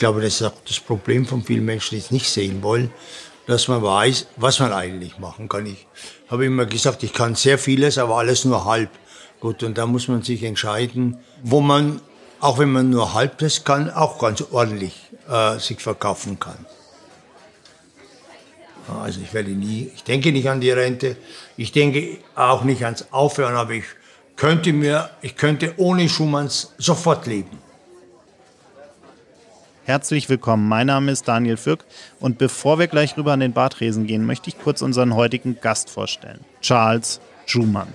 glaube, das ist auch das Problem von vielen Menschen, die es nicht sehen wollen, dass man weiß, was man eigentlich machen kann. Ich habe immer gesagt, ich kann sehr vieles, aber alles nur halb. Gut, und da muss man sich entscheiden, wo man, auch wenn man nur halb das kann, auch ganz ordentlich äh, sich verkaufen kann. Also ich werde nie, ich denke nicht an die Rente, ich denke auch nicht ans Aufhören, aber ich könnte mir, ich könnte ohne Schumanns sofort leben. Herzlich willkommen, mein Name ist Daniel Fürk und bevor wir gleich rüber an den Bartresen gehen, möchte ich kurz unseren heutigen Gast vorstellen. Charles Schumann.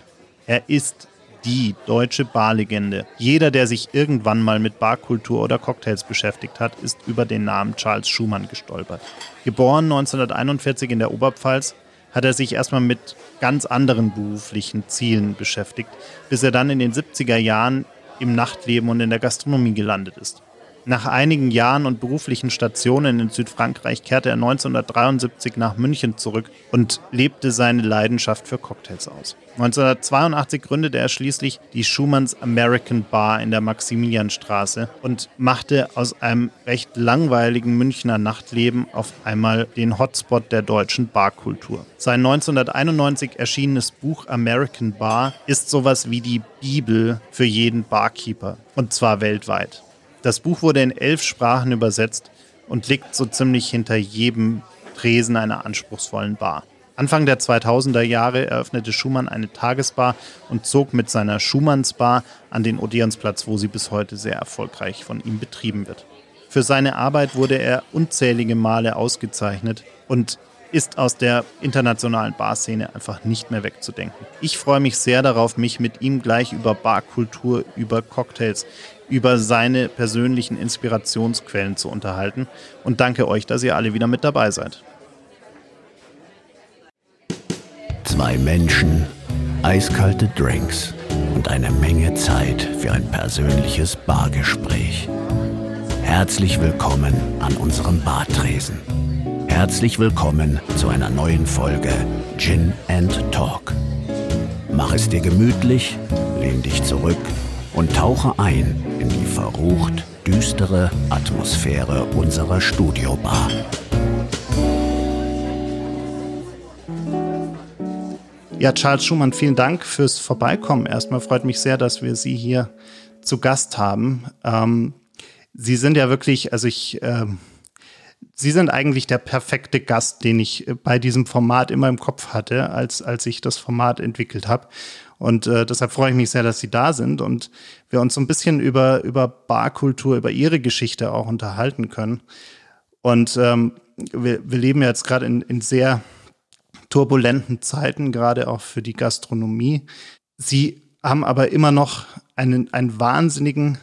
Er ist die deutsche Barlegende. Jeder, der sich irgendwann mal mit Barkultur oder Cocktails beschäftigt hat, ist über den Namen Charles Schumann gestolpert. Geboren 1941 in der Oberpfalz, hat er sich erstmal mit ganz anderen beruflichen Zielen beschäftigt, bis er dann in den 70er Jahren im Nachtleben und in der Gastronomie gelandet ist. Nach einigen Jahren und beruflichen Stationen in Südfrankreich kehrte er 1973 nach München zurück und lebte seine Leidenschaft für Cocktails aus. 1982 gründete er schließlich die Schumanns American Bar in der Maximilianstraße und machte aus einem recht langweiligen Münchner Nachtleben auf einmal den Hotspot der deutschen Barkultur. Sein 1991 erschienenes Buch American Bar ist sowas wie die Bibel für jeden Barkeeper und zwar weltweit. Das Buch wurde in elf Sprachen übersetzt und liegt so ziemlich hinter jedem Tresen einer anspruchsvollen Bar. Anfang der 2000er Jahre eröffnete Schumann eine Tagesbar und zog mit seiner Schumannsbar an den Odeonsplatz, wo sie bis heute sehr erfolgreich von ihm betrieben wird. Für seine Arbeit wurde er unzählige Male ausgezeichnet und ist aus der internationalen Barszene einfach nicht mehr wegzudenken. Ich freue mich sehr darauf, mich mit ihm gleich über Barkultur, über Cocktails, über seine persönlichen Inspirationsquellen zu unterhalten und danke euch, dass ihr alle wieder mit dabei seid. Zwei Menschen, eiskalte Drinks und eine Menge Zeit für ein persönliches Bargespräch. Herzlich willkommen an unserem Bartresen. Herzlich willkommen zu einer neuen Folge Gin and Talk. Mach es dir gemütlich, lehn dich zurück und tauche ein in die verrucht düstere Atmosphäre unserer Studiobar. Ja, Charles Schumann, vielen Dank fürs Vorbeikommen. Erstmal freut mich sehr, dass wir Sie hier zu Gast haben. Ähm, Sie sind ja wirklich, also ich, äh, Sie sind eigentlich der perfekte Gast, den ich bei diesem Format immer im Kopf hatte, als, als ich das Format entwickelt habe. Und äh, deshalb freue ich mich sehr, dass Sie da sind und wir uns so ein bisschen über, über Barkultur, über Ihre Geschichte auch unterhalten können. Und ähm, wir, wir leben ja jetzt gerade in, in sehr turbulenten Zeiten, gerade auch für die Gastronomie. Sie haben aber immer noch einen, einen wahnsinnigen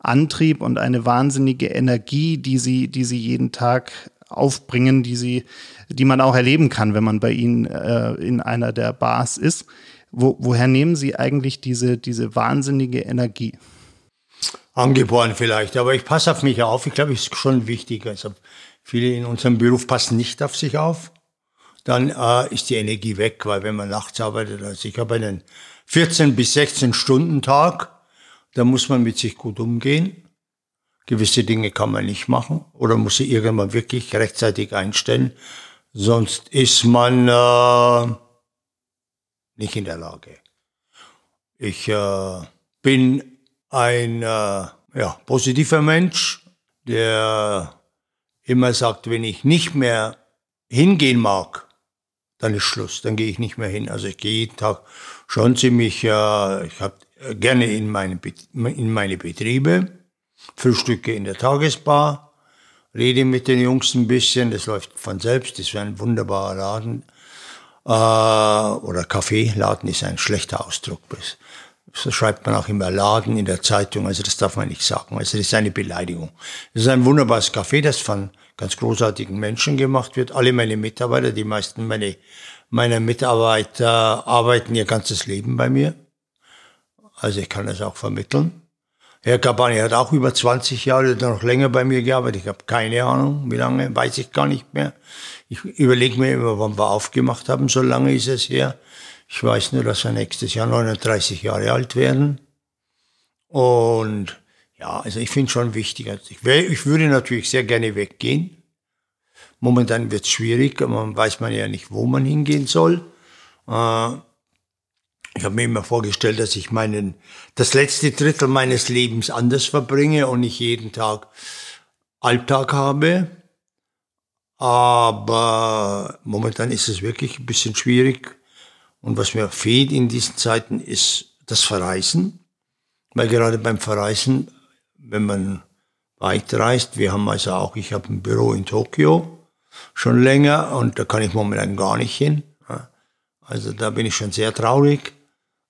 Antrieb und eine wahnsinnige Energie, die sie, die sie jeden Tag aufbringen, die sie, die man auch erleben kann, wenn man bei ihnen äh, in einer der Bars ist. Wo, woher nehmen Sie eigentlich diese, diese wahnsinnige Energie? Angeboren vielleicht, aber ich passe auf mich auf. Ich glaube, es ist schon wichtig. Also viele in unserem Beruf passen nicht auf sich auf. Dann äh, ist die Energie weg, weil wenn man nachts arbeitet, also ich habe einen 14 bis 16 Stunden Tag, da muss man mit sich gut umgehen. Gewisse Dinge kann man nicht machen oder muss sie irgendwann wirklich rechtzeitig einstellen. Sonst ist man äh, nicht in der Lage. Ich äh, bin ein äh, ja, positiver Mensch, der immer sagt, wenn ich nicht mehr hingehen mag, dann ist Schluss, dann gehe ich nicht mehr hin. Also ich gehe jeden Tag schon ziemlich, äh, ich habe gerne in meine, in meine Betriebe, frühstücke in der Tagesbar, rede mit den Jungs ein bisschen, das läuft von selbst, das ist ein wunderbarer Laden äh, oder Kaffeeladen ist ein schlechter Ausdruck. So schreibt man auch immer Laden in der Zeitung, also das darf man nicht sagen. Also das ist eine Beleidigung. Es ist ein wunderbares Café, das von ganz großartigen Menschen gemacht wird. Alle meine Mitarbeiter, die meisten meine, meiner Mitarbeiter arbeiten ihr ganzes Leben bei mir. Also ich kann das auch vermitteln. Herr Cabani hat auch über 20 Jahre oder noch länger bei mir gearbeitet. Ich habe keine Ahnung, wie lange, weiß ich gar nicht mehr. Ich überlege mir immer, wann wir aufgemacht haben, so lange ist es her. Ich weiß nur, dass wir nächstes Jahr 39 Jahre alt werden. Und Ja, also ich finde schon wichtig. Also ich, wär, ich würde natürlich sehr gerne weggehen. Momentan wird es schwierig, man weiß man ja nicht, wo man hingehen soll. Äh, ich habe mir immer vorgestellt, dass ich meinen, das letzte Drittel meines Lebens anders verbringe und nicht jeden Tag Alltag habe. Aber momentan ist es wirklich ein bisschen schwierig. Und was mir fehlt in diesen Zeiten ist das Verreisen. Weil gerade beim Verreisen, wenn man weit reist, wir haben also auch, ich habe ein Büro in Tokio schon länger und da kann ich momentan gar nicht hin. Also da bin ich schon sehr traurig.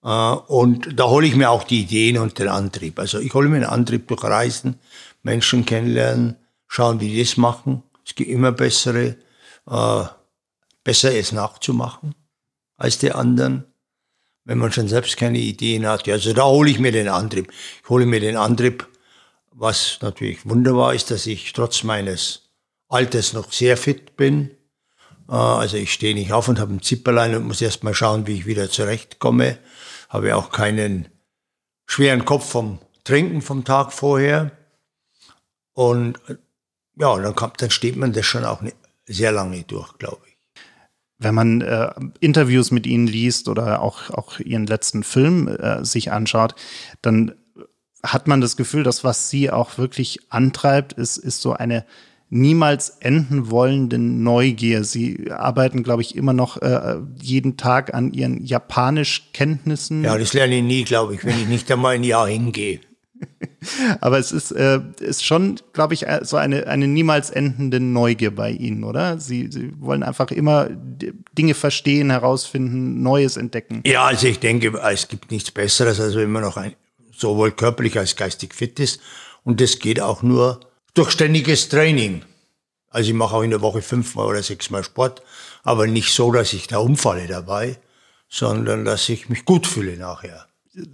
Äh, und da hole ich mir auch die Ideen und den Antrieb. Also ich hole mir den Antrieb durch Reisen, Menschen kennenlernen, schauen, wie die das machen. Es gibt immer bessere, äh, besser es nachzumachen als die anderen. Wenn man schon selbst keine Ideen hat. Also da hole ich mir den Antrieb. Ich hole mir den Antrieb, was natürlich wunderbar ist, dass ich trotz meines Alters noch sehr fit bin. Äh, also ich stehe nicht auf und habe ein Zipperlein und muss erst mal schauen, wie ich wieder zurechtkomme habe auch keinen schweren Kopf vom Trinken vom Tag vorher. Und ja, dann, kommt, dann steht man das schon auch sehr lange durch, glaube ich. Wenn man äh, Interviews mit Ihnen liest oder auch, auch Ihren letzten Film äh, sich anschaut, dann hat man das Gefühl, dass was Sie auch wirklich antreibt, ist, ist so eine niemals enden wollenden Neugier. Sie arbeiten, glaube ich, immer noch äh, jeden Tag an ihren Japanischkenntnissen. Ja, das lerne ich nie, glaube ich, wenn ich nicht einmal ein Jahr hingehe. Aber es ist, äh, ist schon, glaube ich, äh, so eine, eine niemals endende Neugier bei Ihnen, oder? Sie, Sie wollen einfach immer Dinge verstehen, herausfinden, Neues entdecken. Ja, also ich denke, es gibt nichts Besseres, als wenn man noch ein, sowohl körperlich als geistig fit ist. Und das geht auch nur durch ständiges Training. Also ich mache auch in der Woche fünfmal oder sechsmal Sport, aber nicht so, dass ich da umfalle dabei, sondern dass ich mich gut fühle nachher.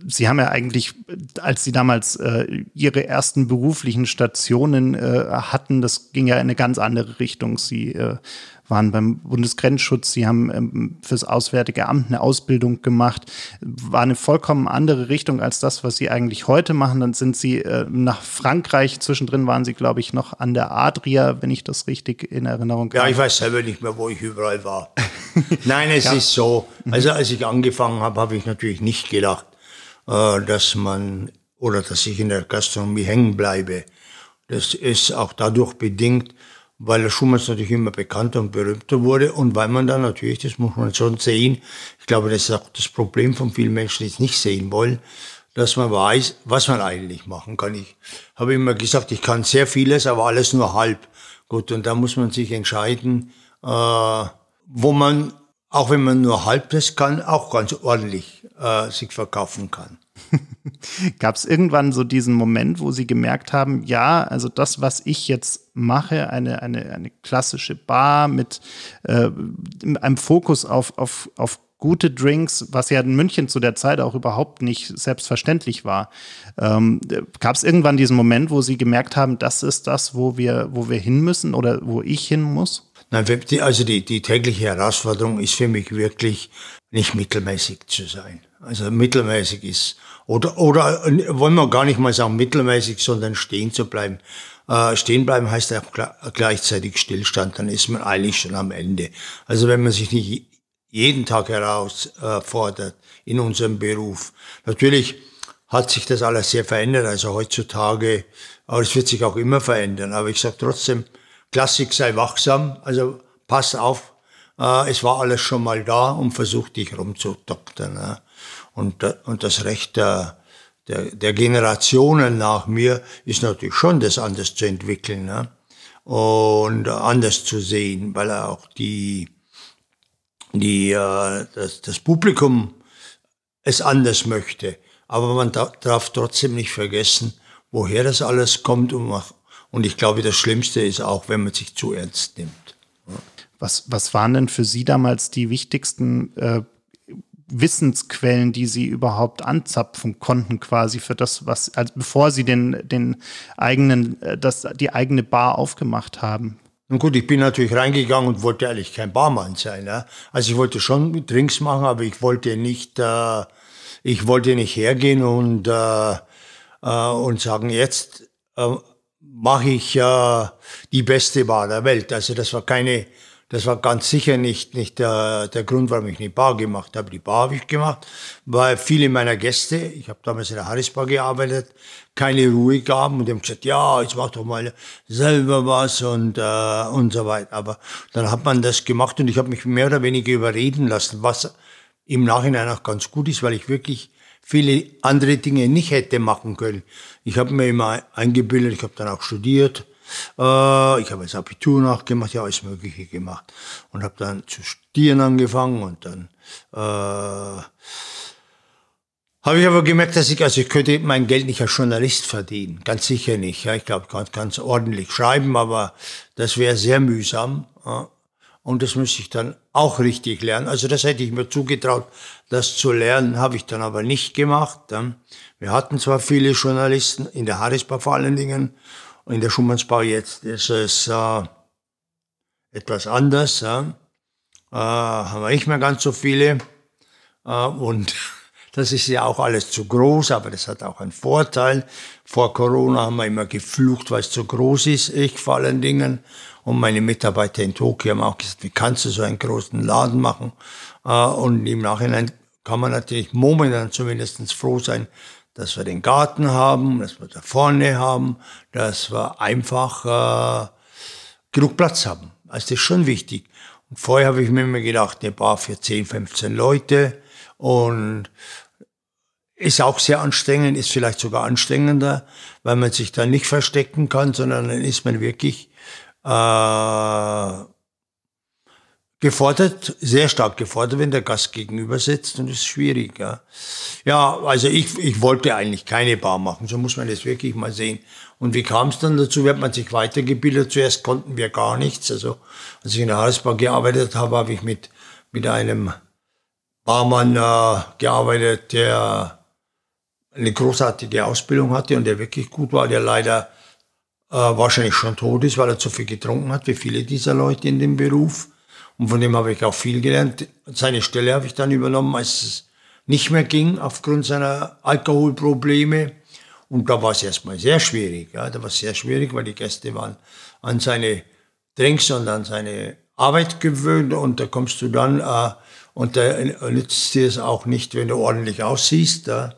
Sie haben ja eigentlich, als Sie damals äh, Ihre ersten beruflichen Stationen äh, hatten, das ging ja in eine ganz andere Richtung. Sie äh, waren beim Bundesgrenzschutz, sie haben ähm, fürs Auswärtige Amt eine Ausbildung gemacht, war eine vollkommen andere Richtung als das, was sie eigentlich heute machen. Dann sind sie äh, nach Frankreich, zwischendrin waren sie, glaube ich, noch an der Adria, wenn ich das richtig in Erinnerung habe. Ja, ich weiß selber nicht mehr, wo ich überall war. Nein, es ja. ist so. Also als ich angefangen habe, habe ich natürlich nicht gedacht, äh, dass man oder dass ich in der Gastronomie hängen bleibe. Das ist auch dadurch bedingt, weil der Schumann natürlich immer bekannter und berühmter wurde und weil man dann natürlich, das muss man schon sehen, ich glaube, das ist auch das Problem von vielen Menschen, die es nicht sehen wollen, dass man weiß, was man eigentlich machen kann. Ich habe immer gesagt, ich kann sehr vieles, aber alles nur halb. Gut, und da muss man sich entscheiden, äh, wo man, auch wenn man nur halb das kann, auch ganz ordentlich äh, sich verkaufen kann. Gab es irgendwann so diesen Moment, wo Sie gemerkt haben, ja, also das, was ich jetzt mache, eine, eine, eine klassische Bar mit äh, einem Fokus auf, auf, auf gute Drinks, was ja in München zu der Zeit auch überhaupt nicht selbstverständlich war. Ähm, Gab es irgendwann diesen Moment, wo Sie gemerkt haben, das ist das, wo wir, wo wir hin müssen oder wo ich hin muss? Nein, also die, die tägliche Herausforderung ist für mich wirklich nicht mittelmäßig zu sein. Also mittelmäßig ist, oder, oder wollen wir gar nicht mal sagen mittelmäßig, sondern stehen zu bleiben. Äh, stehen bleiben heißt auch gleichzeitig Stillstand, dann ist man eigentlich schon am Ende. Also wenn man sich nicht jeden Tag herausfordert äh, in unserem Beruf. Natürlich hat sich das alles sehr verändert, also heutzutage, aber es wird sich auch immer verändern. Aber ich sage trotzdem, Klassik sei wachsam, also pass auf, äh, es war alles schon mal da und versuch dich rumzudoktern. Ne? Und, und das Recht der, der, der Generationen nach mir ist natürlich schon, das anders zu entwickeln ne? und anders zu sehen, weil auch die, die, äh, das, das Publikum es anders möchte. Aber man darf trotzdem nicht vergessen, woher das alles kommt. Und, ich glaube, das Schlimmste ist auch, wenn man sich zu ernst nimmt. Was, was waren denn für Sie damals die wichtigsten äh, Wissensquellen, die Sie überhaupt anzapfen konnten, quasi für das, was, also bevor Sie den, den eigenen, äh, das, die eigene Bar aufgemacht haben? Nun gut, ich bin natürlich reingegangen und wollte eigentlich kein Barmann sein. Ne? Also ich wollte schon Drinks machen, aber ich wollte nicht, äh, ich wollte nicht hergehen und äh, äh, und sagen, jetzt äh, mache ich äh, die beste Bar der Welt. Also das war keine, das war ganz sicher nicht, nicht der, der Grund, warum ich eine Bar gemacht habe. Die Bar habe ich gemacht, weil viele meiner Gäste, ich habe damals in der Harris Bar gearbeitet, keine Ruhe gaben und haben gesagt, ja, jetzt mach doch mal selber was und, äh, und so weiter. Aber dann hat man das gemacht und ich habe mich mehr oder weniger überreden lassen, was im Nachhinein auch ganz gut ist, weil ich wirklich viele andere Dinge nicht hätte machen können. Ich habe mir immer eingebildet, ich habe dann auch studiert, ich habe das Abitur nachgemacht, ja, alles Mögliche gemacht und habe dann zu studieren angefangen und dann äh, habe ich aber gemerkt, dass ich, also ich könnte mein Geld nicht als Journalist verdienen, ganz sicher nicht. Ja, ich glaube, ich kann ganz ordentlich schreiben, aber das wäre sehr mühsam. Ja. Und das müsste ich dann auch richtig lernen. Also das hätte ich mir zugetraut, das zu lernen, habe ich dann aber nicht gemacht. Wir hatten zwar viele Journalisten, in der Harrisbau vor allen Dingen, und in der Schumannsbau jetzt ist es äh, etwas anders. Ja. Äh, haben wir nicht mehr ganz so viele. Äh, und das ist ja auch alles zu groß, aber das hat auch einen Vorteil. Vor Corona haben wir immer geflucht, weil es zu groß ist, ich vor allen Dingen. Und meine Mitarbeiter in Tokio haben auch gesagt, wie kannst du so einen großen Laden machen? Äh, und im Nachhinein kann man natürlich momentan zumindest froh sein, dass wir den Garten haben, dass wir da vorne haben, dass wir einfach äh, genug Platz haben. Also das ist schon wichtig. Und vorher habe ich mir immer gedacht, eine Bar für 10, 15 Leute und ist auch sehr anstrengend, ist vielleicht sogar anstrengender, weil man sich da nicht verstecken kann, sondern dann ist man wirklich äh, gefordert, sehr stark gefordert, wenn der Gast gegenüber sitzt und ist schwierig. Ja, ja also ich, ich wollte eigentlich keine Bar machen, so muss man das wirklich mal sehen. Und wie kam es dann dazu? Wird man sich weitergebildet? Zuerst konnten wir gar nichts. Also als ich in der Hausbar gearbeitet habe, habe ich mit, mit einem Barmann äh, gearbeitet, der eine großartige Ausbildung hatte und der wirklich gut war, der leider äh, wahrscheinlich schon tot ist, weil er zu viel getrunken hat, wie viele dieser Leute in dem Beruf. Und von dem habe ich auch viel gelernt. Seine Stelle habe ich dann übernommen, als es nicht mehr ging, aufgrund seiner Alkoholprobleme. Und da war es erstmal sehr schwierig. Ja, da war es sehr schwierig, weil die Gäste waren an seine Drinks und an seine Arbeit gewöhnt. Und da kommst du dann, äh, und da nützt dir es auch nicht, wenn du ordentlich aussiehst, äh,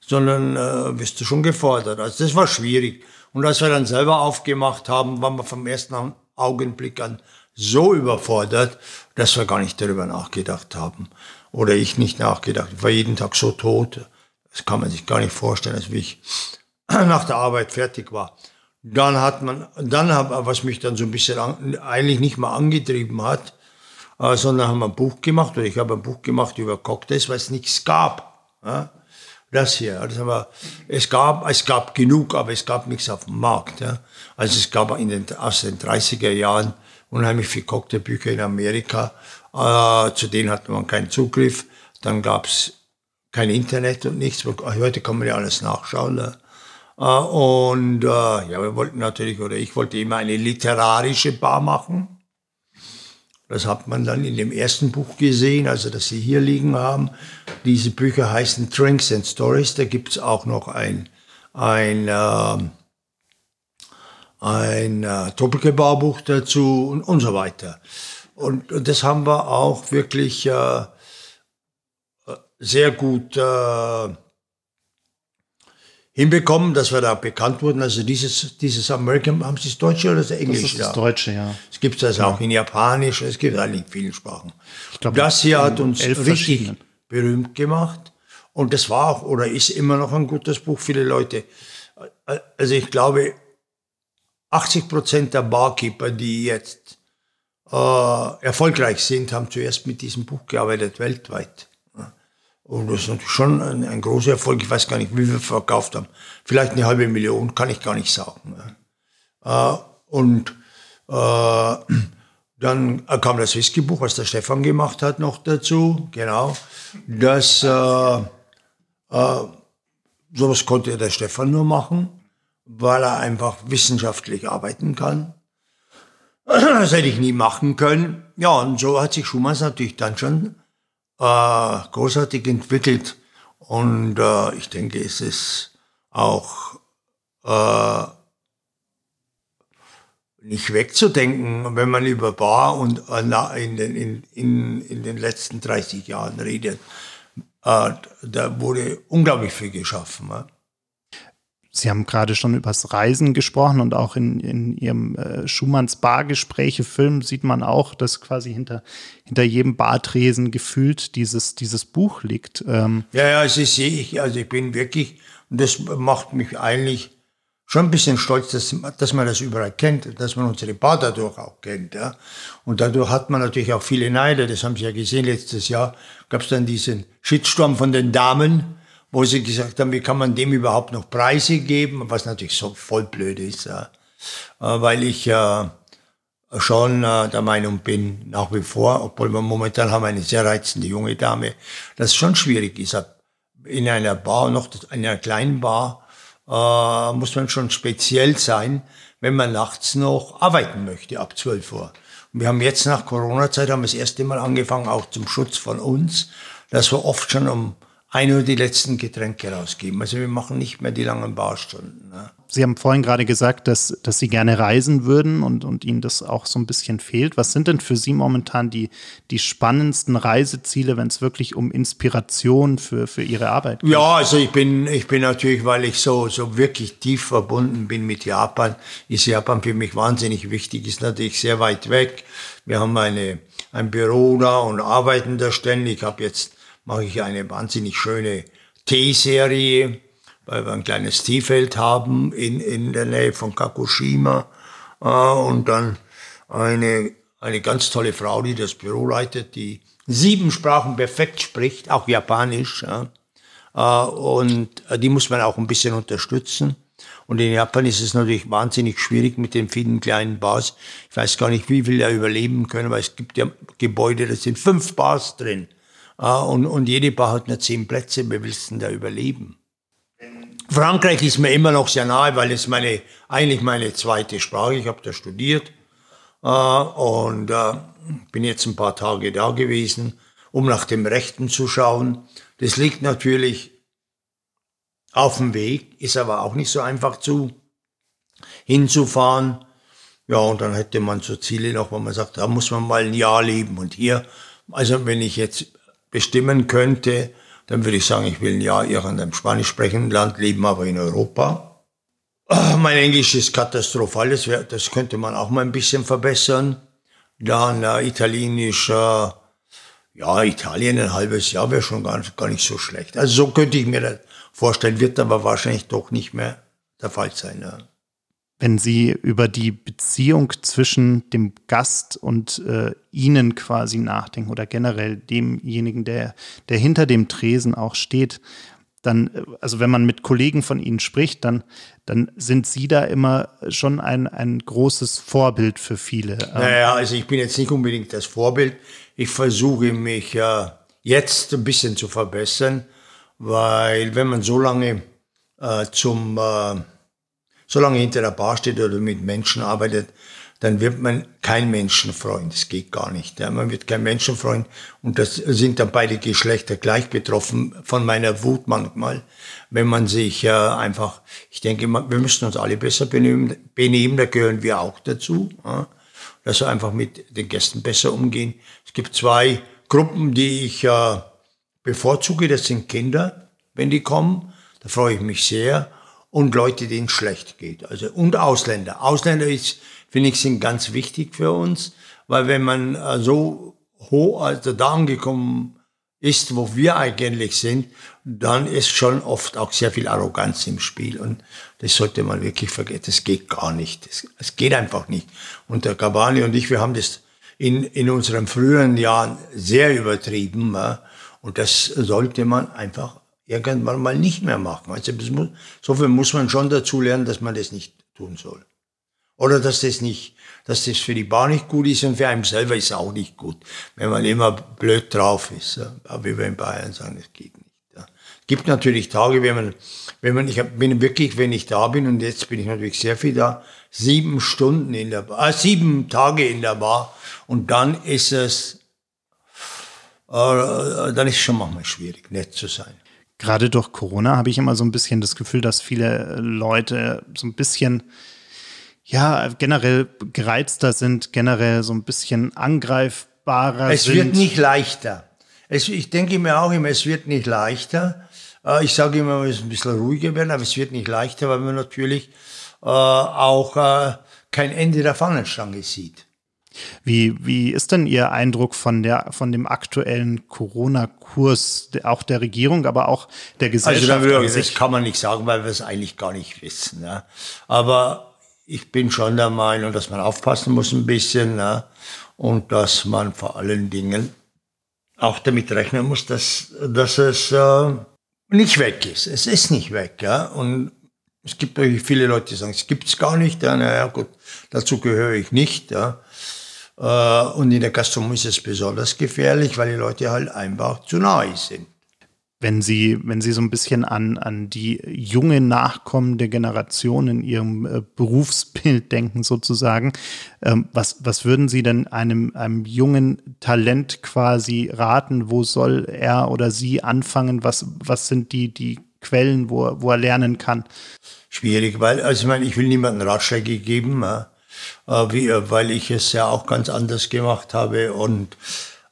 sondern äh, wirst du schon gefordert. Also das war schwierig. Und als wir dann selber aufgemacht haben, waren wir vom ersten Augenblick an so überfordert, dass wir gar nicht darüber nachgedacht haben. Oder ich nicht nachgedacht. Ich war jeden Tag so tot. Das kann man sich gar nicht vorstellen, als ich nach der Arbeit fertig war. Dann hat man, dann habe, was mich dann so ein bisschen an, eigentlich nicht mal angetrieben hat, äh, sondern haben wir ein Buch gemacht, oder ich habe ein Buch gemacht über Cocktails, weil es nichts gab. Das hier. Aber es gab, es gab genug, aber es gab nichts auf dem Markt. Also es gab in den, aus den 30er Jahren unheimlich viele Cocktailbücher in Amerika. Äh, zu denen hatte man keinen Zugriff. Dann gab es kein Internet und nichts. Heute kann man ja alles nachschauen. Ne? Äh, und äh, ja, wir wollten natürlich, oder ich wollte immer eine literarische Bar machen. Das hat man dann in dem ersten Buch gesehen, also das Sie hier liegen haben. Diese Bücher heißen Drinks and Stories. Da gibt es auch noch ein, ein, äh, ein äh, Doppelgebaubuch dazu und, und so weiter. Und, und das haben wir auch wirklich äh, sehr gut äh, hinbekommen, dass wir da bekannt wurden. Also dieses, dieses American, haben Sie das Deutsche oder das Englische? Das ist das Deutsche, ja. Es gibt das ja. auch in Japanisch, es gibt eigentlich in vielen Sprachen. Ich glaub, das hier hat uns richtig berühmt gemacht. Und das war auch oder ist immer noch ein gutes Buch. Viele Leute, also ich glaube, 80 Prozent der Barkeeper, die jetzt äh, erfolgreich sind, haben zuerst mit diesem Buch gearbeitet, weltweit. Und das ist natürlich schon ein, ein, großer Erfolg. Ich weiß gar nicht, wie wir verkauft haben. Vielleicht eine halbe Million, kann ich gar nicht sagen. Äh, und äh, dann kam das Whiskybuch, was der Stefan gemacht hat, noch dazu. Genau. Das, äh, äh, sowas konnte der Stefan nur machen, weil er einfach wissenschaftlich arbeiten kann. Das hätte ich nie machen können. Ja, und so hat sich Schumann natürlich dann schon äh, großartig entwickelt. Und äh, ich denke, es ist auch äh, nicht wegzudenken, wenn man über Bar und äh, in den, in, in, in den letzten 30 Jahren redet. Äh, da wurde unglaublich viel geschaffen. Sie haben gerade schon übers Reisen gesprochen und auch in, in Ihrem äh, Schumanns Bargespräche-Film sieht man auch, dass quasi hinter, hinter jedem Bartresen gefühlt dieses, dieses Buch liegt. Ähm ja, ja, das sehe ich. Also ich bin wirklich, und das macht mich eigentlich schon ein bisschen stolz, dass, dass man das überall kennt, dass man unsere Bar dadurch auch kennt. Ja. Und dadurch hat man natürlich auch viele Neider. Das haben Sie ja gesehen, letztes Jahr gab es dann diesen Shitstorm von den Damen, wo sie gesagt haben, wie kann man dem überhaupt noch Preise geben, was natürlich so voll blöd ist. Äh, weil ich äh, schon äh, der Meinung bin, nach wie vor, obwohl wir momentan haben eine sehr reizende junge Dame, dass es schon schwierig ist. In einer Bar, noch in einer kleinen Bar, muss man schon speziell sein, wenn man nachts noch arbeiten möchte, ab 12 Uhr. Und wir haben jetzt nach Corona-Zeit, haben wir das erste Mal angefangen, auch zum Schutz von uns, dass wir oft schon um ein oder die letzten Getränke rausgeben. Also wir machen nicht mehr die langen Barstunden. Ne? Sie haben vorhin gerade gesagt, dass, dass Sie gerne reisen würden und, und Ihnen das auch so ein bisschen fehlt. Was sind denn für Sie momentan die, die spannendsten Reiseziele, wenn es wirklich um Inspiration für, für Ihre Arbeit geht? Ja, also ich bin, ich bin natürlich, weil ich so, so wirklich tief verbunden bin mit Japan, ist Japan für mich wahnsinnig wichtig, ist natürlich sehr weit weg. Wir haben eine, ein Büro da und arbeiten da ständig. Ich habe jetzt mache ich eine wahnsinnig schöne Teeserie, weil wir ein kleines Teefeld haben in, in der Nähe von Kakushima. Äh, und dann eine, eine ganz tolle Frau, die das Büro leitet, die sieben Sprachen perfekt spricht, auch Japanisch. Ja. Äh, und die muss man auch ein bisschen unterstützen. Und in Japan ist es natürlich wahnsinnig schwierig mit den vielen kleinen Bars. Ich weiß gar nicht, wie viel da überleben können, weil es gibt ja Gebäude, da sind fünf Bars drin. Ah, und, und jede Bar hat nur zehn Plätze. Wie willst da überleben? Frankreich ist mir immer noch sehr nahe, weil es meine, eigentlich meine zweite Sprache. Ich habe da studiert äh, und äh, bin jetzt ein paar Tage da gewesen, um nach dem Rechten zu schauen. Das liegt natürlich auf dem Weg, ist aber auch nicht so einfach zu hinzufahren. Ja, und dann hätte man so Ziele noch, wo man sagt, da muss man mal ein Jahr leben. Und hier, also wenn ich jetzt bestimmen könnte, dann würde ich sagen, ich will ein Jahr irgendeinem spanisch sprechenden Land leben, aber in Europa. Ah, mein Englisch ist katastrophal, das, wär, das könnte man auch mal ein bisschen verbessern. Dann äh, Italienisch, äh, ja, Italien ein halbes Jahr wäre schon gar, gar nicht so schlecht. Also so könnte ich mir das vorstellen, wird aber wahrscheinlich doch nicht mehr der Fall sein. Ja wenn Sie über die Beziehung zwischen dem Gast und äh, Ihnen quasi nachdenken oder generell demjenigen, der, der hinter dem Tresen auch steht, dann, äh, also wenn man mit Kollegen von Ihnen spricht, dann, dann sind Sie da immer schon ein, ein großes Vorbild für viele. Naja, also ich bin jetzt nicht unbedingt das Vorbild. Ich versuche mich äh, jetzt ein bisschen zu verbessern, weil wenn man so lange äh, zum äh, solange hinter der Bar steht oder mit Menschen arbeitet, dann wird man kein Menschenfreund. Das geht gar nicht. Ja. Man wird kein Menschenfreund. Und das sind dann beide Geschlechter gleich betroffen von meiner Wut manchmal, wenn man sich äh, einfach, ich denke, wir müssen uns alle besser benehmen, benehmen da gehören wir auch dazu. Ja. Dass wir einfach mit den Gästen besser umgehen. Es gibt zwei Gruppen, die ich äh, bevorzuge. Das sind Kinder, wenn die kommen. Da freue ich mich sehr und Leute, denen schlecht geht. Also, und Ausländer. Ausländer ist, finde ich, sind ganz wichtig für uns, weil wenn man äh, so hoch, also da angekommen ist, wo wir eigentlich sind, dann ist schon oft auch sehr viel Arroganz im Spiel. Und das sollte man wirklich vergessen. Das geht gar nicht. Es geht einfach nicht. Und der Gabani und ich, wir haben das in, in unseren früheren Jahren sehr übertrieben. Und das sollte man einfach irgendwann mal nicht mehr machen. Also muss, so viel muss man schon dazu lernen, dass man das nicht tun soll. Oder dass das nicht, dass das für die Bar nicht gut ist und für einen selber ist auch nicht gut, wenn man immer blöd drauf ist. Ja. Wie wir in Bayern sagen, das geht nicht. Ja. Es gibt natürlich Tage, wenn man, wenn man, ich bin wirklich, wenn ich da bin und jetzt bin ich natürlich sehr viel da, sieben Stunden in der Bar, äh, sieben Tage in der Bar und dann ist es, äh, dann ist es schon manchmal schwierig, nett zu sein. Gerade durch Corona habe ich immer so ein bisschen das Gefühl, dass viele Leute so ein bisschen ja, generell gereizter sind, generell so ein bisschen angreifbarer es sind. Es wird nicht leichter. Es, ich denke mir auch immer, es wird nicht leichter. Äh, ich sage immer, es ist ein bisschen ruhiger werden, aber es wird nicht leichter, weil man natürlich äh, auch äh, kein Ende der Fahnenstange sieht. Wie, wie ist denn Ihr Eindruck von, der, von dem aktuellen Corona-Kurs, auch der Regierung, aber auch der Gesellschaft? Also, das kann man nicht sagen, weil wir es eigentlich gar nicht wissen. Ja. Aber ich bin schon der Meinung, dass man aufpassen muss ein bisschen ja. und dass man vor allen Dingen auch damit rechnen muss, dass, dass es äh, nicht weg ist. Es ist nicht weg. Ja. Und es gibt natürlich viele Leute, die sagen, es gibt es gar nicht. Ja, naja, gut, dazu gehöre ich nicht. Ja. Äh, und in der Gastronomie ist es besonders gefährlich, weil die Leute halt einfach zu nahe sind. Wenn Sie, wenn Sie so ein bisschen an, an die junge nachkommende Generation in Ihrem äh, Berufsbild denken, sozusagen, ähm, was, was würden Sie denn einem, einem jungen Talent quasi raten? Wo soll er oder sie anfangen? Was, was sind die, die Quellen, wo er, wo er lernen kann? Schwierig, weil, also ich meine, ich will niemandem Ratschläge geben. Ja wie, äh, weil ich es ja auch ganz anders gemacht habe. Und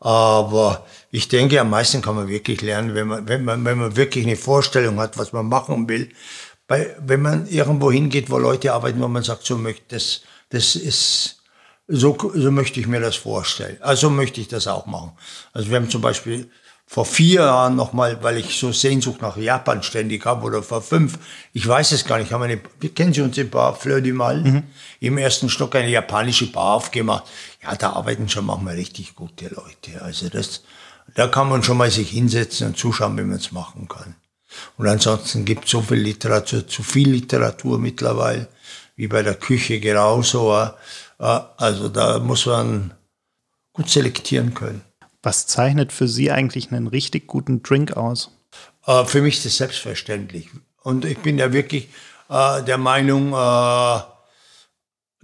aber ich denke, am meisten kann man wirklich lernen, wenn man, wenn man, wenn man wirklich eine Vorstellung hat, was man machen will. Bei, wenn man irgendwo hingeht, wo Leute arbeiten, wo man sagt, so möchte das, das ist, so, so möchte ich mir das vorstellen. Also möchte ich das auch machen. Also wir haben zum Beispiel vor vier Jahren nochmal, weil ich so Sehnsucht nach Japan ständig habe, oder vor fünf, ich weiß es gar nicht, haben eine, wir kennen Sie uns in Bar Fleur du Mal, mhm. im ersten Stock eine japanische Bar aufgemacht. Ja, da arbeiten schon manchmal richtig gute Leute. Also das, da kann man schon mal sich hinsetzen und zuschauen, wie man es machen kann. Und ansonsten gibt es so viel Literatur, zu viel Literatur mittlerweile, wie bei der Küche genauso. Äh, also da muss man gut selektieren können. Was zeichnet für Sie eigentlich einen richtig guten Drink aus? Äh, für mich ist das selbstverständlich. Und ich bin ja wirklich äh, der Meinung, äh,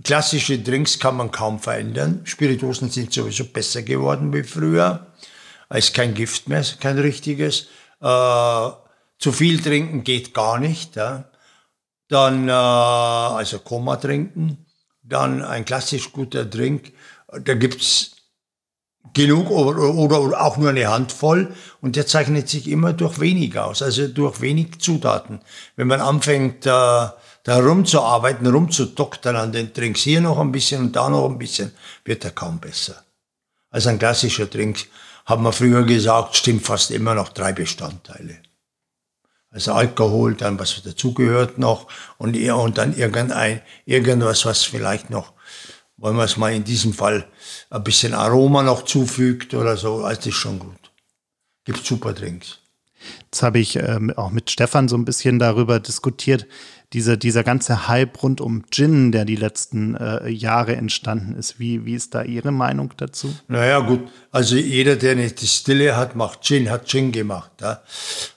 klassische Drinks kann man kaum verändern. Spirituosen sind sowieso besser geworden wie früher. Es ist kein Gift mehr, kein richtiges. Äh, zu viel trinken geht gar nicht. Ja. Dann, äh, also Koma trinken. Dann ein klassisch guter Drink. Da gibt's genug oder, oder auch nur eine Handvoll und der zeichnet sich immer durch wenig aus, also durch wenig Zutaten. Wenn man anfängt, äh, da rumzuarbeiten, rumzudoktern an den Drinks, hier noch ein bisschen und da noch ein bisschen, wird er kaum besser. Also ein klassischer Drink, haben wir früher gesagt, stimmt fast immer noch drei Bestandteile. Also Alkohol, dann was dazugehört noch und, und dann irgendein, irgendwas, was vielleicht noch wollen wir es mal in diesem Fall ein bisschen Aroma noch zufügt oder so, also das ist schon gut. Gibt super Drinks. Jetzt habe ich ähm, auch mit Stefan so ein bisschen darüber diskutiert, diese, dieser ganze Hype rund um Gin, der die letzten äh, Jahre entstanden ist. Wie, wie ist da Ihre Meinung dazu? Naja, gut. Also jeder, der eine Distille hat, macht Gin, hat Gin gemacht. Ja?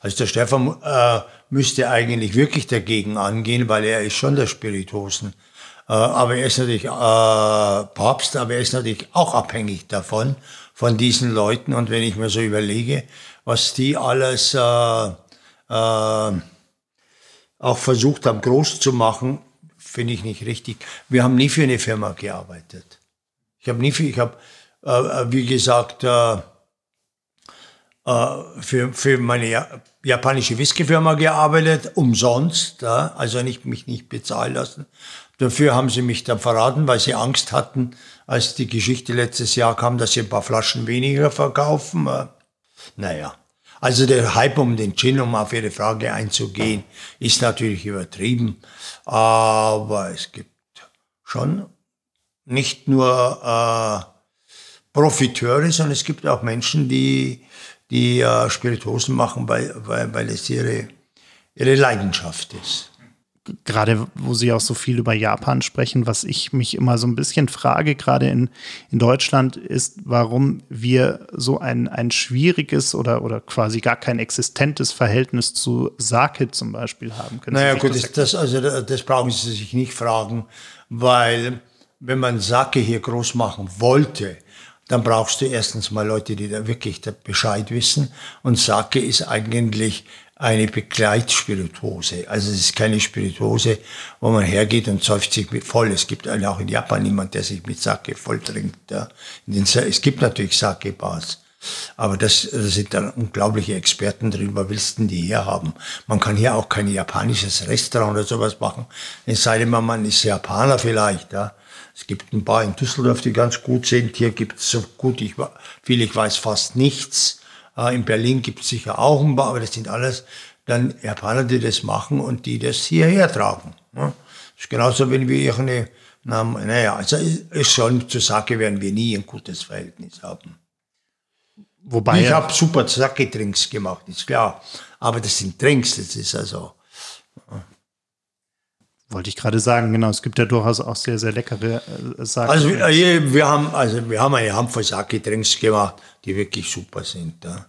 Also der Stefan äh, müsste eigentlich wirklich dagegen angehen, weil er ist schon der Spiritosen äh, aber er ist natürlich äh, Papst, aber er ist natürlich auch abhängig davon, von diesen Leuten. Und wenn ich mir so überlege, was die alles äh, äh, auch versucht haben, groß zu machen, finde ich nicht richtig. Wir haben nie für eine Firma gearbeitet. Ich habe nie für, ich habe, äh, wie gesagt, äh, äh, für, für meine japanische Whiskyfirma gearbeitet, umsonst, also nicht, mich nicht bezahlen lassen. Dafür haben sie mich dann verraten, weil sie Angst hatten, als die Geschichte letztes Jahr kam, dass sie ein paar Flaschen weniger verkaufen. Äh, naja, also der Hype um den Gin, um auf Ihre Frage einzugehen, ist natürlich übertrieben. Aber es gibt schon nicht nur äh, Profiteure, sondern es gibt auch Menschen, die, die äh, Spirituosen machen, weil, weil, weil es ihre, ihre Leidenschaft ist gerade wo Sie auch so viel über Japan sprechen, was ich mich immer so ein bisschen frage, gerade in, in Deutschland, ist, warum wir so ein, ein schwieriges oder, oder quasi gar kein existentes Verhältnis zu Sake zum Beispiel haben. Können naja, gut, das, das, also, das brauchen Sie sich nicht fragen, weil wenn man Sake hier groß machen wollte, dann brauchst du erstens mal Leute, die da wirklich Bescheid wissen. Und Sake ist eigentlich eine Begleitspirituose. Also es ist keine Spirituose, wo man hergeht und säuft sich mit voll. Es gibt auch in Japan niemand, der sich mit Sake voll trinkt. Ja. es gibt natürlich Sake-Bars. Aber das, da sind dann unglaubliche Experten drin. Was willst denn die hier haben? Man kann hier auch kein japanisches Restaurant oder sowas machen. Es sei denn, man ist Japaner vielleicht. Ja. Es gibt ein paar in Düsseldorf, die ganz gut sind. Hier gibt es so gut, ich, viel ich weiß, fast nichts. Äh, in Berlin gibt es sicher auch ein paar, aber das sind alles dann Japaner, die das machen und die das hierher tragen. Das ist genauso, wenn wir eine, naja, also ist schon zur Sache, werden wir nie ein gutes Verhältnis haben. Wobei ich habe super Sake-Drinks gemacht, ist klar. Aber das sind Drinks, das ist also. Wollte ich gerade sagen, genau. Es gibt ja durchaus auch sehr, sehr leckere äh, Sake. Also wir, wir, haben, also wir haben eine Handvoll Sake-Drinks gemacht, die wirklich super sind. Ja.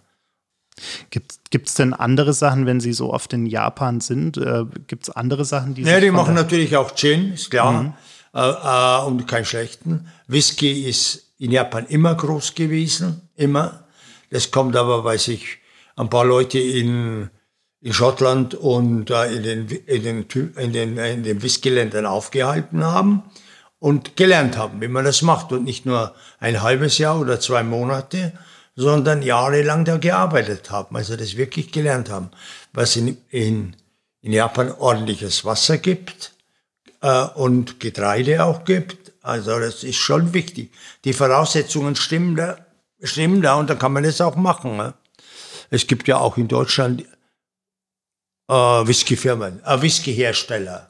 Gibt es denn andere Sachen, wenn Sie so oft in Japan sind? Äh, Gibt es andere Sachen, die Ja, die machen natürlich auch Gin, ist klar. Mhm. Äh, äh, und keinen schlechten. Whisky ist in Japan immer groß gewesen, immer. Das kommt aber, weil sich ein paar Leute in, in Schottland und äh, in, den, in, den, in, den, in den Whiskyländern aufgehalten haben und gelernt haben, wie man das macht. Und nicht nur ein halbes Jahr oder zwei Monate, sondern jahrelang da gearbeitet haben, also das wirklich gelernt haben, was in, in, in Japan ordentliches Wasser gibt äh, und Getreide auch gibt. Also das ist schon wichtig. Die Voraussetzungen stimmen da, stimmen da und dann kann man das auch machen. Ne? Es gibt ja auch in Deutschland äh, Whiskyfirmen, äh, Whiskyhersteller.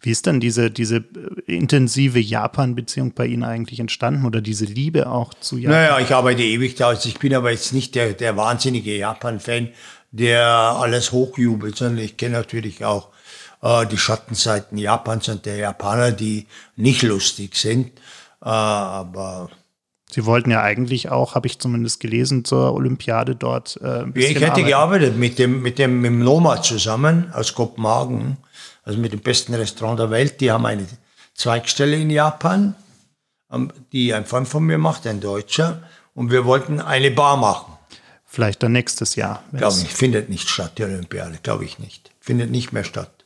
Wie ist dann diese, diese äh, intensive Japan-Beziehung bei Ihnen eigentlich entstanden oder diese Liebe auch zu Japan? Naja, ich arbeite ewig da. Also ich bin aber jetzt nicht der, der wahnsinnige Japan-Fan, der alles hochjubelt, sondern ich kenne natürlich auch äh, die Schattenseiten Japans und der Japaner, die nicht lustig sind. Äh, aber Sie wollten ja eigentlich auch, habe ich zumindest gelesen, zur Olympiade dort. Äh, ein bisschen ich hätte arbeiten. gearbeitet mit dem, mit dem mit dem Noma zusammen aus Kopenhagen also mit dem besten Restaurant der Welt. Die haben eine Zweigstelle in Japan, die ein Freund von mir macht, ein Deutscher. Und wir wollten eine Bar machen. Vielleicht dann nächstes Jahr. Glaube ich, findet nicht statt, die Olympiade, glaube ich nicht. Findet nicht mehr statt.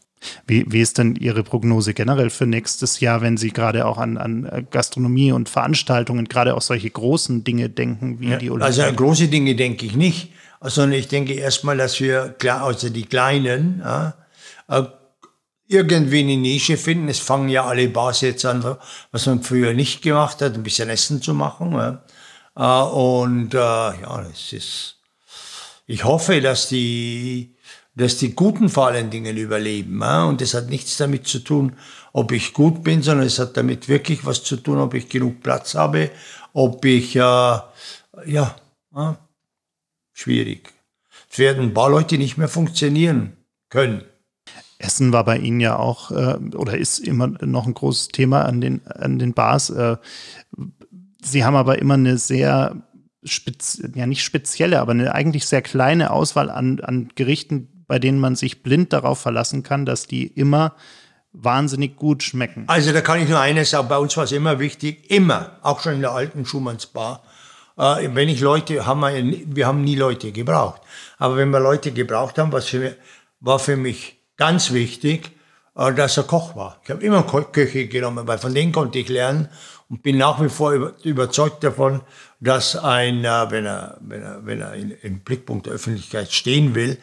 Wie, wie ist denn Ihre Prognose generell für nächstes Jahr, wenn Sie gerade auch an, an Gastronomie und Veranstaltungen, gerade auch solche großen Dinge denken wie ja, die Olympiade? Also große Dinge denke ich nicht, sondern ich denke erstmal, dass wir, also die Kleinen, ja, äh, irgendwie eine Nische finden. Es fangen ja alle Bars jetzt an, was man früher nicht gemacht hat, ein bisschen Essen zu machen. Ja. Äh, und äh, ja, es ist. Ich hoffe, dass die, dass die Guten vor allen Dingen überleben. Ja. Und das hat nichts damit zu tun, ob ich gut bin, sondern es hat damit wirklich was zu tun, ob ich genug Platz habe, ob ich, äh, ja, ja, schwierig. Es werden ein paar Leute nicht mehr funktionieren können. Essen war bei Ihnen ja auch äh, oder ist immer noch ein großes Thema an den, an den Bars. Äh, Sie haben aber immer eine sehr, spez ja nicht spezielle, aber eine eigentlich sehr kleine Auswahl an, an Gerichten, bei denen man sich blind darauf verlassen kann, dass die immer wahnsinnig gut schmecken. Also da kann ich nur eines sagen, bei uns war es immer wichtig, immer, auch schon in der alten Schumanns Bar, äh, wenn ich Leute, haben wir, wir haben nie Leute gebraucht, aber wenn wir Leute gebraucht haben, was für, war für mich ganz wichtig, äh, dass er Koch war. Ich habe immer Köche genommen, weil von denen konnte ich lernen und bin nach wie vor überzeugt davon, dass ein, äh, wenn er, wenn er, wenn er im Blickpunkt der Öffentlichkeit stehen will,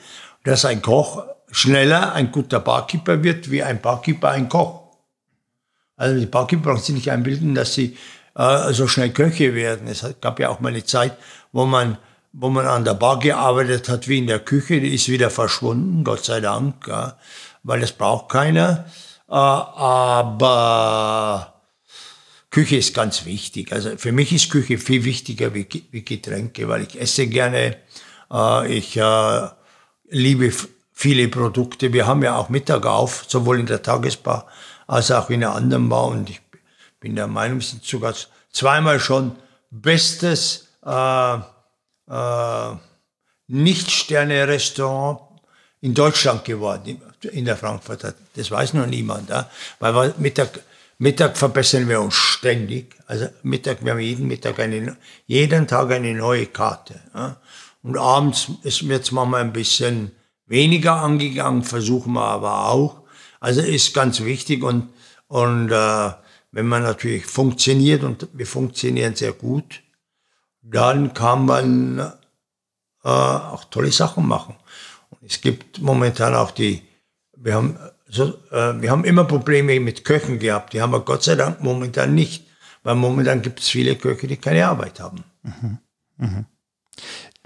dass ein Koch schneller ein guter Barkeeper wird, wie ein Barkeeper ein Koch. Also die Barkeeper brauchen sich nicht einbilden, dass sie äh, so schnell Köche werden. Es gab ja auch mal eine Zeit, wo man wo man an der Bar gearbeitet hat, wie in der Küche, die ist wieder verschwunden, Gott sei Dank, ja, weil das braucht keiner. Äh, aber Küche ist ganz wichtig. Also für mich ist Küche viel wichtiger wie, wie Getränke, weil ich esse gerne, äh, ich äh, liebe viele Produkte. Wir haben ja auch Mittag auf, sowohl in der Tagesbar als auch in der anderen Bar. Und ich bin der Meinung, sind sogar zweimal schon bestes äh, äh, Nicht-Sterne-Restaurant in Deutschland geworden, in der Frankfurter. Das weiß noch niemand. Ja? Weil Mittag, Mittag verbessern wir uns ständig. Also Mittag, wir haben jeden Mittag eine, jeden Tag eine neue Karte. Ja? Und abends ist mir jetzt manchmal ein bisschen weniger angegangen, versuchen wir aber auch. Also ist ganz wichtig und, und äh, wenn man natürlich funktioniert und wir funktionieren sehr gut, dann kann man äh, auch tolle Sachen machen. Und es gibt momentan auch die, wir haben, so, äh, wir haben immer Probleme mit Köchen gehabt, die haben wir Gott sei Dank momentan nicht, weil momentan gibt es viele Köche, die keine Arbeit haben. Mhm. Mhm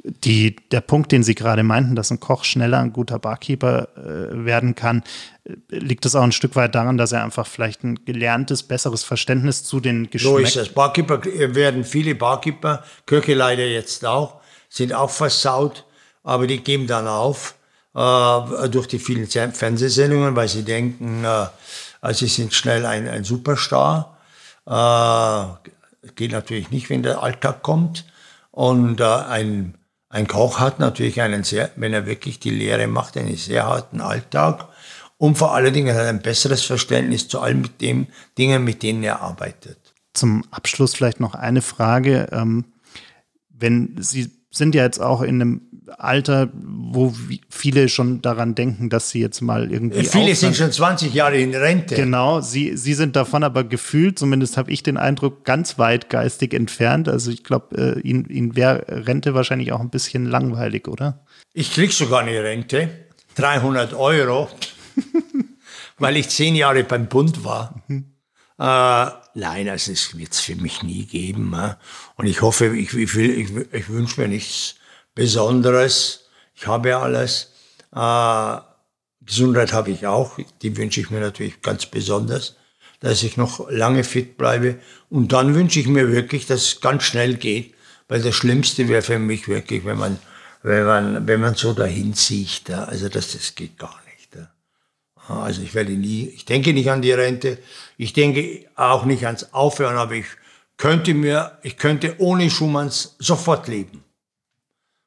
die, der Punkt, den Sie gerade meinten, dass ein Koch schneller ein guter Barkeeper äh, werden kann, äh, liegt das auch ein Stück weit daran, dass er einfach vielleicht ein gelerntes, besseres Verständnis zu den Geschmäckern. So ist es. Barkeeper äh, werden viele Barkeeper, Köche leider jetzt auch, sind auch versaut, aber die geben dann auf äh, durch die vielen Fernsehsendungen, weil sie denken, äh, sie sind schnell ein, ein Superstar. Äh, geht natürlich nicht, wenn der Alltag kommt. Und äh, ein ein Koch hat natürlich einen sehr, wenn er wirklich die Lehre macht, einen sehr harten Alltag und vor allen Dingen hat ein besseres Verständnis zu allen den Dingen, mit denen er arbeitet. Zum Abschluss vielleicht noch eine Frage. Ähm, wenn Sie sind ja jetzt auch in einem Alter, wo viele schon daran denken, dass sie jetzt mal irgendwie. Viele aufhören. sind schon 20 Jahre in Rente. Genau, sie, sie sind davon aber gefühlt, zumindest habe ich den Eindruck, ganz weit geistig entfernt. Also ich glaube, äh, ihnen, ihnen wäre Rente wahrscheinlich auch ein bisschen langweilig, oder? Ich kriege sogar eine Rente, 300 Euro, weil ich zehn Jahre beim Bund war. Mhm. Äh, nein, also es wird es für mich nie geben. Äh. Und ich hoffe, ich, ich, ich, ich wünsche mir nichts Besonderes. Ich habe alles. Äh, Gesundheit habe ich auch. Die wünsche ich mir natürlich ganz besonders, dass ich noch lange fit bleibe. Und dann wünsche ich mir wirklich, dass es ganz schnell geht. Weil das Schlimmste wäre für mich wirklich, wenn man, wenn man, wenn man so dahin sieht. Also das, das geht gar nicht. Also ich werde nie, ich denke nicht an die Rente. Ich denke auch nicht ans Aufhören, aber ich könnte mir, ich könnte ohne Schumanns sofort leben.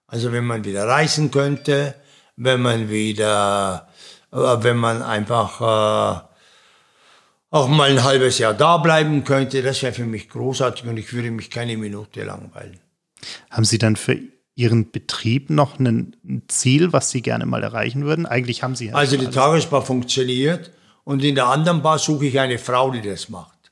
Also wenn man wieder reisen könnte, wenn man wieder, äh, wenn man einfach äh, auch mal ein halbes Jahr da bleiben könnte, das wäre für mich großartig und ich würde mich keine Minute langweilen. Haben Sie dann für Ihren Betrieb noch ein Ziel, was Sie gerne mal erreichen würden? Eigentlich haben Sie ja Also die Tagesbar funktioniert und in der anderen Bar suche ich eine Frau, die das macht.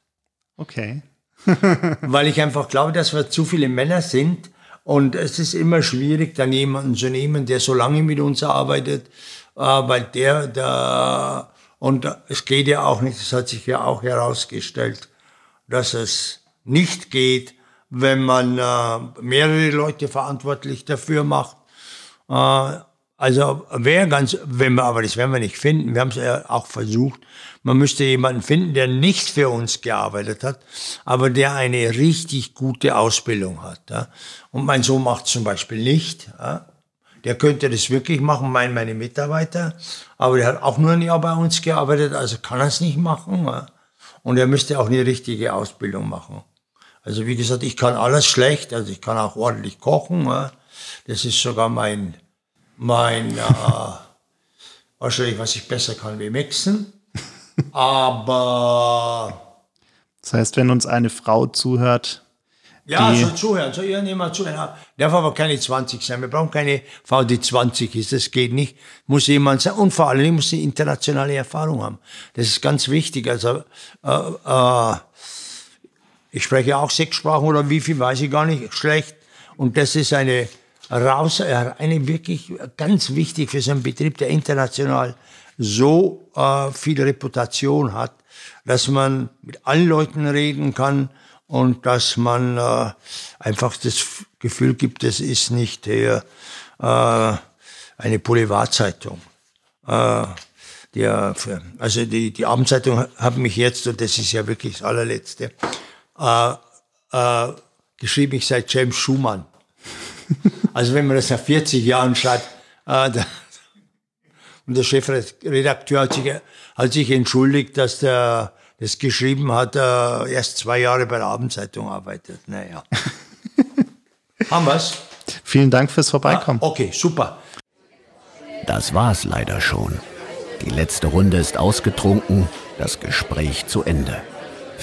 Okay. Weil ich einfach glaube, dass wir zu viele Männer sind und es ist immer schwierig, dann jemanden zu nehmen, der so lange mit uns arbeitet, äh, weil der, der, und es geht ja auch nicht, das hat sich ja auch herausgestellt, dass es nicht geht, wenn man äh, mehrere Leute verantwortlich dafür macht. Äh, also wäre ganz, wenn wir, aber das werden wir nicht finden. Wir haben es ja auch versucht. Man müsste jemanden finden, der nicht für uns gearbeitet hat, aber der eine richtig gute Ausbildung hat. Ja. Und mein Sohn macht zum Beispiel nicht. Ja. Der könnte das wirklich machen, mein, meine Mitarbeiter. Aber der hat auch nur ein Jahr bei uns gearbeitet, also kann er es nicht machen. Ja. Und er müsste auch eine richtige Ausbildung machen. Also wie gesagt, ich kann alles schlecht, also ich kann auch ordentlich kochen. Das ist sogar mein mein, äh, wahrscheinlich, was ich besser kann wie Mixen. Aber. Das heißt, wenn uns eine Frau zuhört. Ja, so zuhören, so irgendjemand zuhören. Darf aber keine 20 sein. Wir brauchen keine Frau, die 20 ist. Das geht nicht. Muss jemand sein. Und vor allem muss sie internationale Erfahrung haben. Das ist ganz wichtig. Also, äh, äh, ich spreche auch sechs Sprachen oder wie viel, weiß ich gar nicht. Schlecht. Und das ist eine, raus, eine wirklich ganz wichtig für so einen Betrieb, der international so äh, viel Reputation hat, dass man mit allen Leuten reden kann und dass man äh, einfach das Gefühl gibt, es ist nicht äh, eine Boulevardzeitung. Äh, also die, die Abendzeitung hat mich jetzt, und das ist ja wirklich das allerletzte, äh, äh, geschrieben, ich sei James Schumann. Also wenn man das nach 40 Jahren schreibt, äh, da, und der Chefredakteur hat sich, hat sich entschuldigt, dass der das geschrieben hat, äh, erst zwei Jahre bei der Abendzeitung arbeitet. Naja. Haben wir's? Vielen Dank fürs Vorbeikommen. Ah, okay, super. Das war's leider schon. Die letzte Runde ist ausgetrunken, das Gespräch zu Ende.